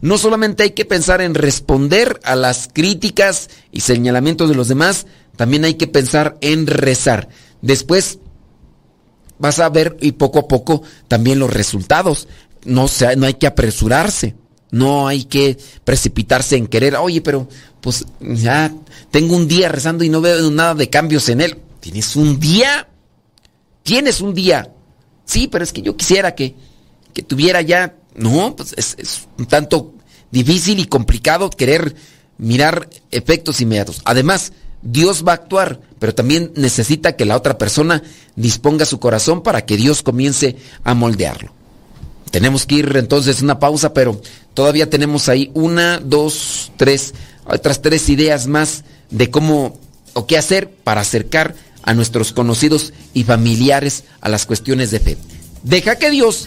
no solamente hay que pensar en responder a las críticas y señalamientos de los demás, también hay que pensar en rezar. Después vas a ver y poco a poco también los resultados. No, no hay que apresurarse, no hay que precipitarse en querer, oye, pero pues ya tengo un día rezando y no veo nada de cambios en él. ¿Tienes un día? ¿Tienes un día? Sí, pero es que yo quisiera que, que tuviera ya no, pues es, un tanto difícil y complicado querer mirar efectos inmediatos. Además, Dios va a actuar, pero también necesita que la otra persona disponga su corazón para que Dios comience a moldearlo. Tenemos que ir entonces a una pausa, pero todavía tenemos ahí una, dos, tres, otras tres ideas más de cómo o qué hacer para acercar a nuestros conocidos y familiares a las cuestiones de fe. Deja que Dios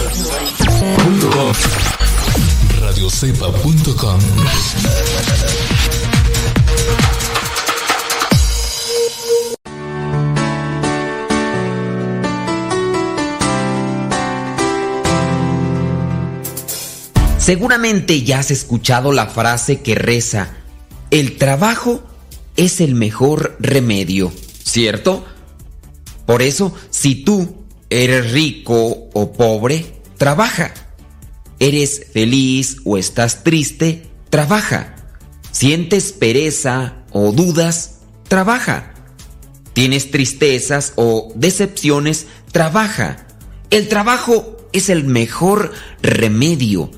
radiocepa.com Seguramente ya has escuchado la frase que reza, el trabajo es el mejor remedio, ¿cierto? Por eso, si tú eres rico o pobre, trabaja. Eres feliz o estás triste, trabaja. Sientes pereza o dudas, trabaja. Tienes tristezas o decepciones, trabaja. El trabajo es el mejor remedio.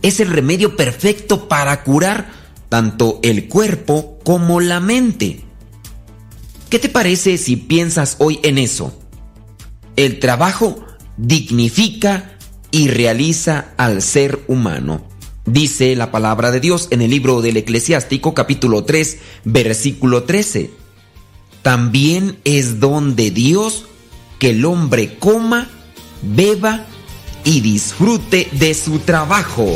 Es el remedio perfecto para curar tanto el cuerpo como la mente. ¿Qué te parece si piensas hoy en eso? El trabajo dignifica y realiza al ser humano. Dice la palabra de Dios en el libro del Eclesiástico capítulo 3 versículo 13. También es don de Dios que el hombre coma, beba y disfrute de su trabajo.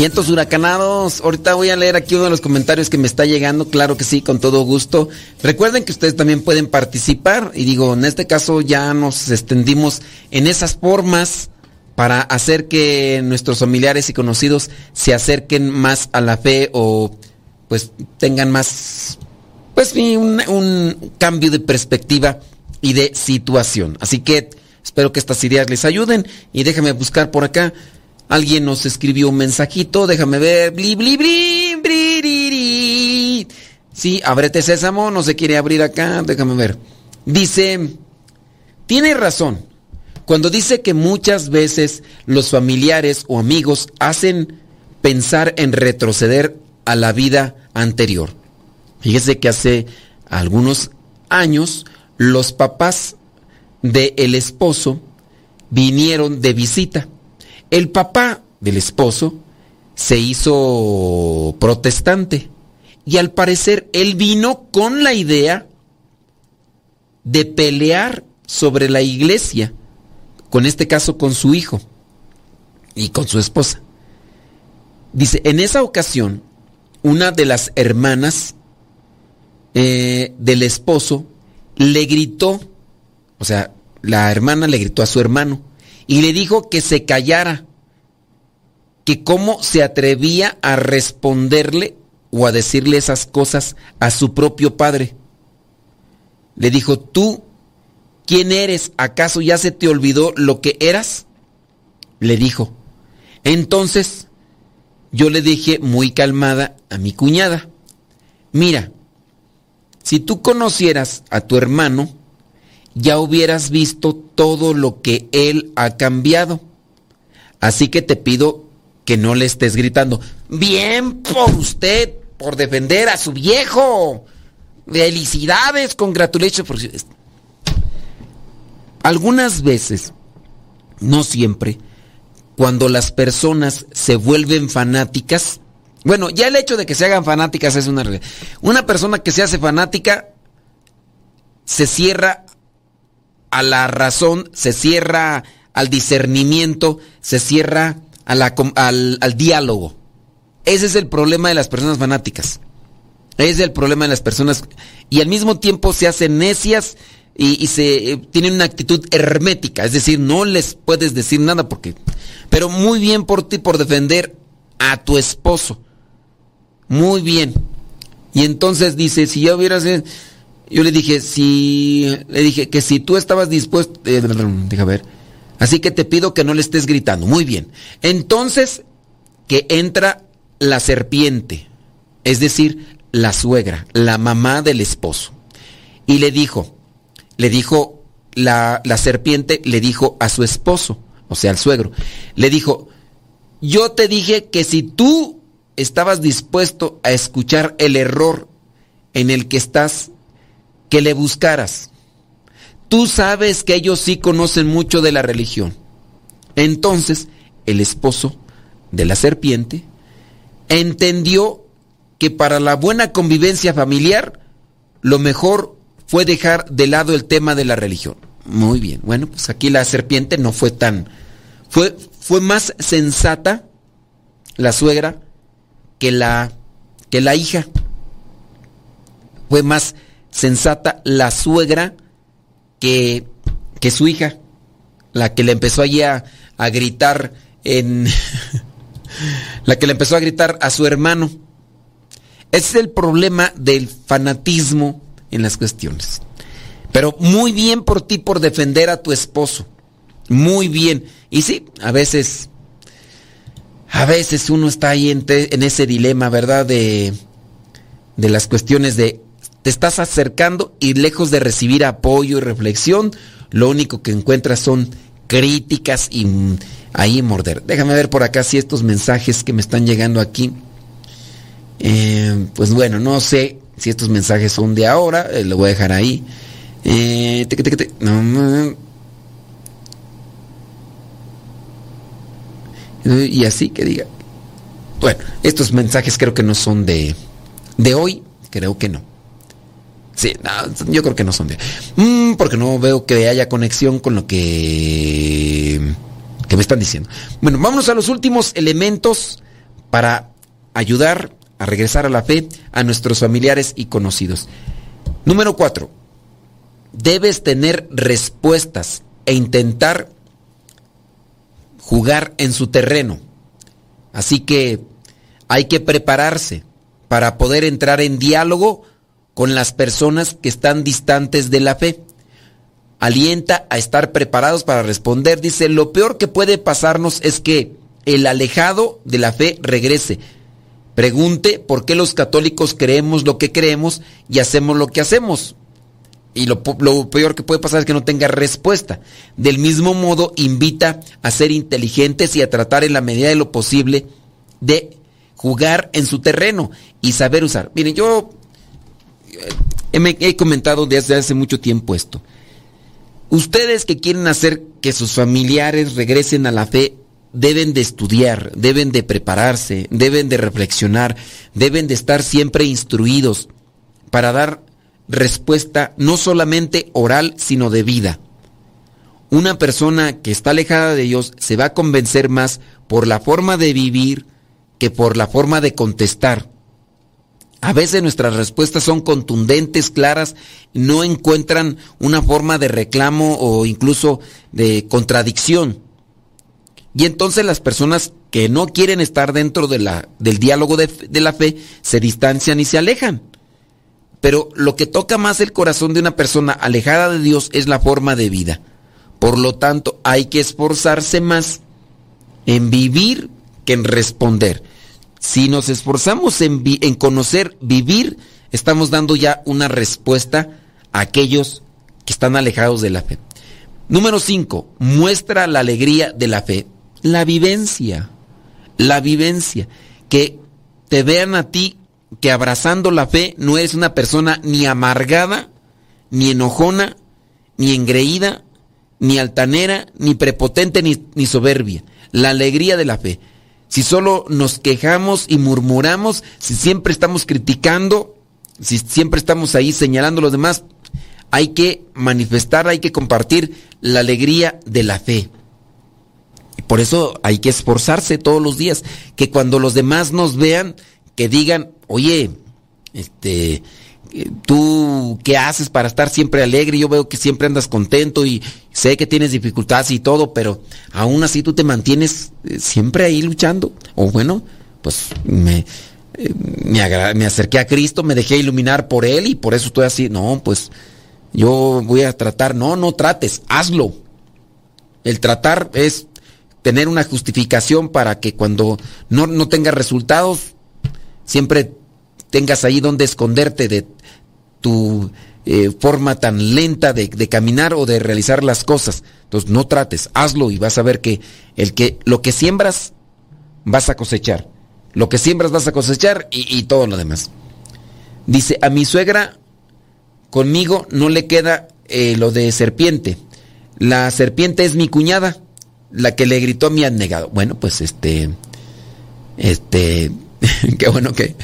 Vientos huracanados. Ahorita voy a leer aquí uno de los comentarios que me está llegando. Claro que sí, con todo gusto. Recuerden que ustedes también pueden participar. Y digo, en este caso ya nos extendimos en esas formas para hacer que nuestros familiares y conocidos se acerquen más a la fe o pues tengan más, pues un, un cambio de perspectiva y de situación. Así que espero que estas ideas les ayuden y déjame buscar por acá. Alguien nos escribió un mensajito, déjame ver. Bli, bli, bli, bli, Sí, ábrete sésamo, no se quiere abrir acá, déjame ver. Dice, tiene razón. Cuando dice que muchas veces los familiares o amigos hacen pensar en retroceder a la vida anterior. Fíjese que hace algunos años los papás del el esposo vinieron de visita el papá del esposo se hizo protestante. Y al parecer él vino con la idea de pelear sobre la iglesia, con este caso con su hijo y con su esposa. Dice, en esa ocasión, una de las hermanas eh, del esposo le gritó, o sea, la hermana le gritó a su hermano y le dijo que se callara, que cómo se atrevía a responderle o a decirle esas cosas a su propio padre. Le dijo, tú, ¿quién eres? ¿Acaso ya se te olvidó lo que eras? Le dijo. Entonces, yo le dije muy calmada a mi cuñada, mira, si tú conocieras a tu hermano, ya hubieras visto todo lo que él ha cambiado. Así que te pido que no le estés gritando, bien por usted, por defender a su viejo. Felicidades, congratulations. Algunas veces, no siempre, cuando las personas se vuelven fanáticas, bueno, ya el hecho de que se hagan fanáticas es una realidad. Una persona que se hace fanática se cierra a la razón, se cierra al discernimiento, se cierra al, al diálogo. Ese es el problema de las personas fanáticas. Ese es el problema de las personas. Y al mismo tiempo se hacen necias y, se eh, tienen una actitud hermética. Es decir, no les puedes decir nada porque... Pero muy bien por ti por defender a tu esposo. Muy bien. Y entonces dice, si ya hubieras... Eh, yo le dije, si... Le dije que si tú estabas dispuesto... Eh, deja ver. Así que te pido que no le estés gritando. Muy bien. Entonces, que entra la serpiente. Es decir, la suegra, la mamá del esposo. Y le dijo, le dijo, la, la serpiente le dijo a su esposo, o sea, al suegro, le dijo, yo te dije que si tú estabas dispuesto a escuchar el error en el que estás, que le buscaras. Tú sabes que ellos sí conocen mucho de la religión. Entonces, el esposo de la serpiente entendió que para la buena convivencia familiar, lo mejor fue dejar de lado el tema de la religión. Muy bien. Bueno, pues aquí la serpiente no fue tan. Fue, fue más sensata la suegra que la, que la hija. Fue más sensata la suegra que, que su hija. La que le empezó allí a, gritar en. [LAUGHS] la que le empezó a gritar a su hermano. Ese es el problema del fanatismo en las cuestiones. Pero muy bien por ti por defender a tu esposo. Muy bien. Y sí, a veces, a veces uno está ahí en, en ese dilema, ¿verdad? De, de las cuestiones de, te estás acercando y lejos de recibir apoyo y reflexión, lo único que encuentras son críticas y ahí morder. Déjame ver por acá si estos mensajes que me están llegando aquí eh, pues bueno, no sé si estos mensajes son de ahora, eh, lo voy a dejar ahí. Eh, y así que diga. Bueno, estos mensajes creo que no son de, de hoy, creo que no. Sí, yo creo que no son de... Mm, porque no veo que haya conexión con lo que, que me están diciendo. Bueno, vámonos a los últimos elementos para ayudar a regresar a la fe a nuestros familiares y conocidos. Número cuatro, debes tener respuestas e intentar jugar en su terreno. Así que hay que prepararse para poder entrar en diálogo con las personas que están distantes de la fe. Alienta a estar preparados para responder. Dice, lo peor que puede pasarnos es que el alejado de la fe regrese Pregunte por qué los católicos creemos lo que creemos y hacemos lo que hacemos. Y lo, peor que puede pasar es que no tenga respuesta. Del mismo modo, invita a ser inteligentes y a tratar en la medida de lo posible de jugar en su terreno y saber usar. Miren, yo he comentado desde hace mucho tiempo esto. Ustedes que quieren hacer que sus familiares regresen a la fe, deben de estudiar, deben de prepararse, deben de reflexionar, deben de estar siempre instruidos para dar respuesta no solamente oral, sino de vida. Una persona que está alejada de Dios se va a convencer más por la forma de vivir que por la forma de contestar. A veces nuestras respuestas son contundentes, claras, no encuentran una forma de reclamo o incluso de contradicción. Y entonces las personas que no quieren estar dentro de la, del diálogo de, de la fe se distancian y se alejan. Pero lo que toca más el corazón de una persona alejada de Dios es la forma de vida. Por lo tanto, hay que esforzarse más en vivir que en responder. Si nos esforzamos en, conocer, vivir, estamos dando ya una respuesta a aquellos que están alejados de la fe. Número 5. Muestra la alegría de la fe. La vivencia. La vivencia. Que te vean a ti que abrazando la fe no eres una persona ni amargada, ni enojona, ni engreída, ni altanera, ni prepotente, ni soberbia. La alegría de la fe si solo nos quejamos y murmuramos, si siempre estamos criticando, si siempre estamos ahí señalando a los demás, hay que manifestar, hay que compartir la alegría de la fe. Por eso hay que esforzarse todos los días, que cuando los demás nos vean, que digan, oye, este, tú qué haces para estar siempre alegre, yo veo que siempre andas contento y sé que tienes dificultades y todo, pero aún así tú te mantienes eh, siempre ahí luchando. O bueno, pues me, eh, me, acerqué a Cristo, me dejé iluminar por Él y por eso estoy así. No, pues yo voy a tratar, no, no trates, hazlo. El tratar es tener una justificación para que cuando no, no tengas resultados, siempre tengas ahí donde esconderte de tu eh, forma tan lenta de, caminar o de realizar las cosas. Entonces no trates, hazlo y vas a ver que, el que lo que siembras vas a cosechar. Lo que siembras vas a cosechar y, todo lo demás. Dice, a mi suegra conmigo no le queda eh, lo de serpiente. La serpiente es mi cuñada, la que le gritó a mi abnegado. Bueno, pues este, este, [LAUGHS] qué bueno que,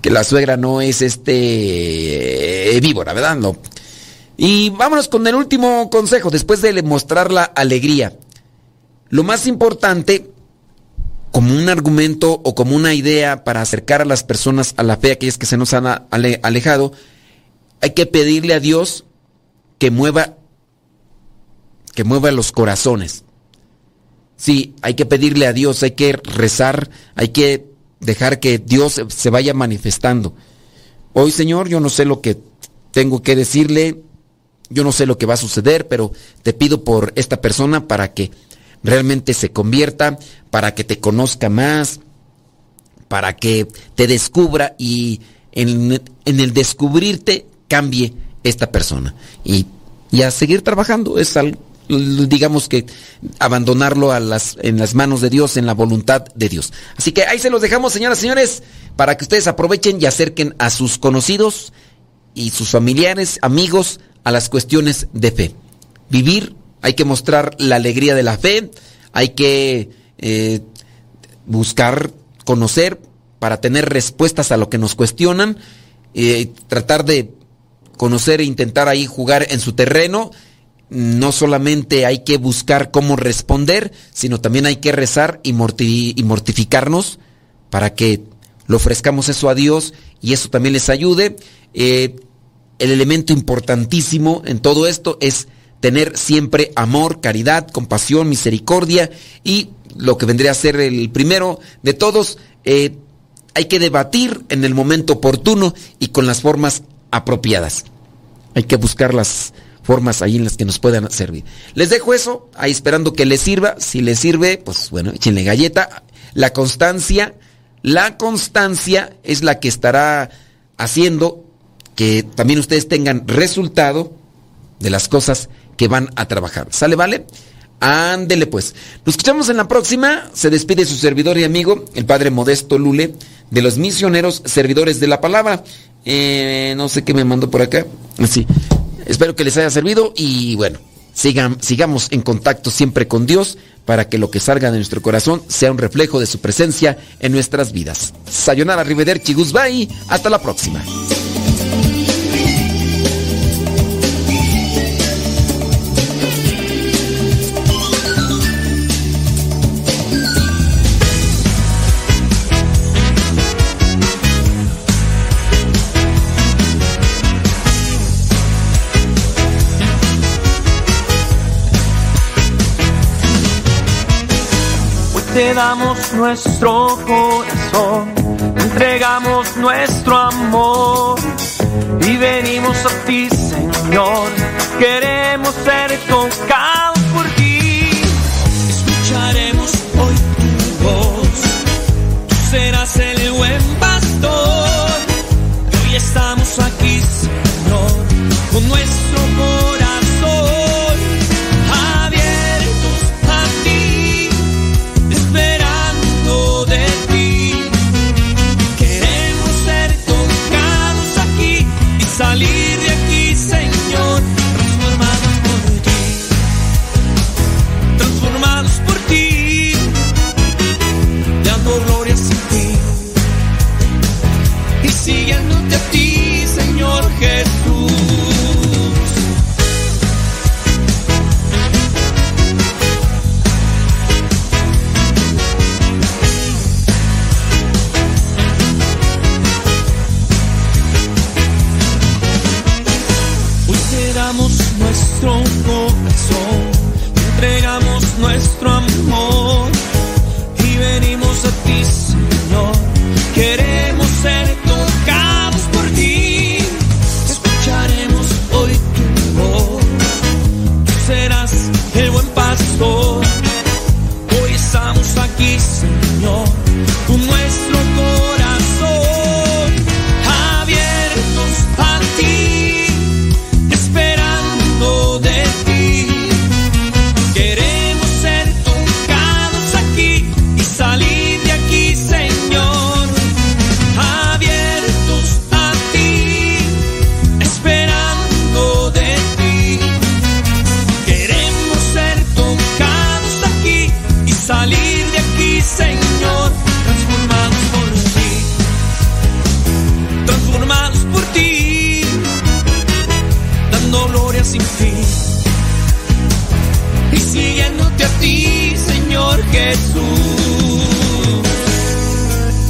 que la suegra no es este eh, víbora, ¿verdad? No. Y vámonos con el último consejo, después de mostrar la alegría. Lo más importante, como un argumento o como una idea para acercar a las personas a la fe, aquellas que se nos han alejado, hay que pedirle a Dios que mueva, que mueva los corazones. Sí, hay que pedirle a Dios, hay que rezar, hay que dejar que Dios se vaya manifestando. Hoy, Señor, yo no sé lo que tengo que decirle, yo no sé lo que va a suceder, pero te pido por esta persona para que realmente se convierta, para que te conozca más, para que te descubra y en, el descubrirte cambie esta persona. Y, y a seguir trabajando es algo digamos que abandonarlo a las, en las manos de Dios, en la voluntad de Dios. Así que ahí se los dejamos, señoras y señores, para que ustedes aprovechen y acerquen a sus conocidos y sus familiares, amigos, a las cuestiones de fe. Vivir, hay que mostrar la alegría de la fe, hay que eh, buscar, conocer, para tener respuestas a lo que nos cuestionan, eh, tratar de conocer e intentar ahí jugar en su terreno no solamente hay que buscar cómo responder, sino también hay que rezar y, mortificarnos para que le ofrezcamos eso a Dios y eso también les ayude. Eh, el elemento importantísimo en todo esto es tener siempre amor, caridad, compasión, misericordia y lo que vendría a ser el primero de todos, eh, hay que debatir en el momento oportuno y con las formas apropiadas. Hay que buscar las formas ahí en las que nos puedan servir. Les dejo eso, ahí esperando que les sirva. Si les sirve, pues bueno, échenle galleta. La constancia, la constancia es la que estará haciendo que también ustedes tengan resultado de las cosas que van a trabajar. ¿Sale, vale? Ándele pues. Nos escuchamos en la próxima. Se despide su servidor y amigo, el padre Modesto Lule, de los misioneros servidores de la palabra. Eh, no sé qué me mandó por acá. Así. Espero que les haya servido y bueno, sigamos en contacto siempre con Dios para que lo que salga de nuestro corazón sea un reflejo de su presencia en nuestras vidas. Sayonara Rivederci Guzbay, hasta la próxima. Te damos nuestro corazón, entregamos nuestro amor y venimos a ti, Señor. Queremos ser tocados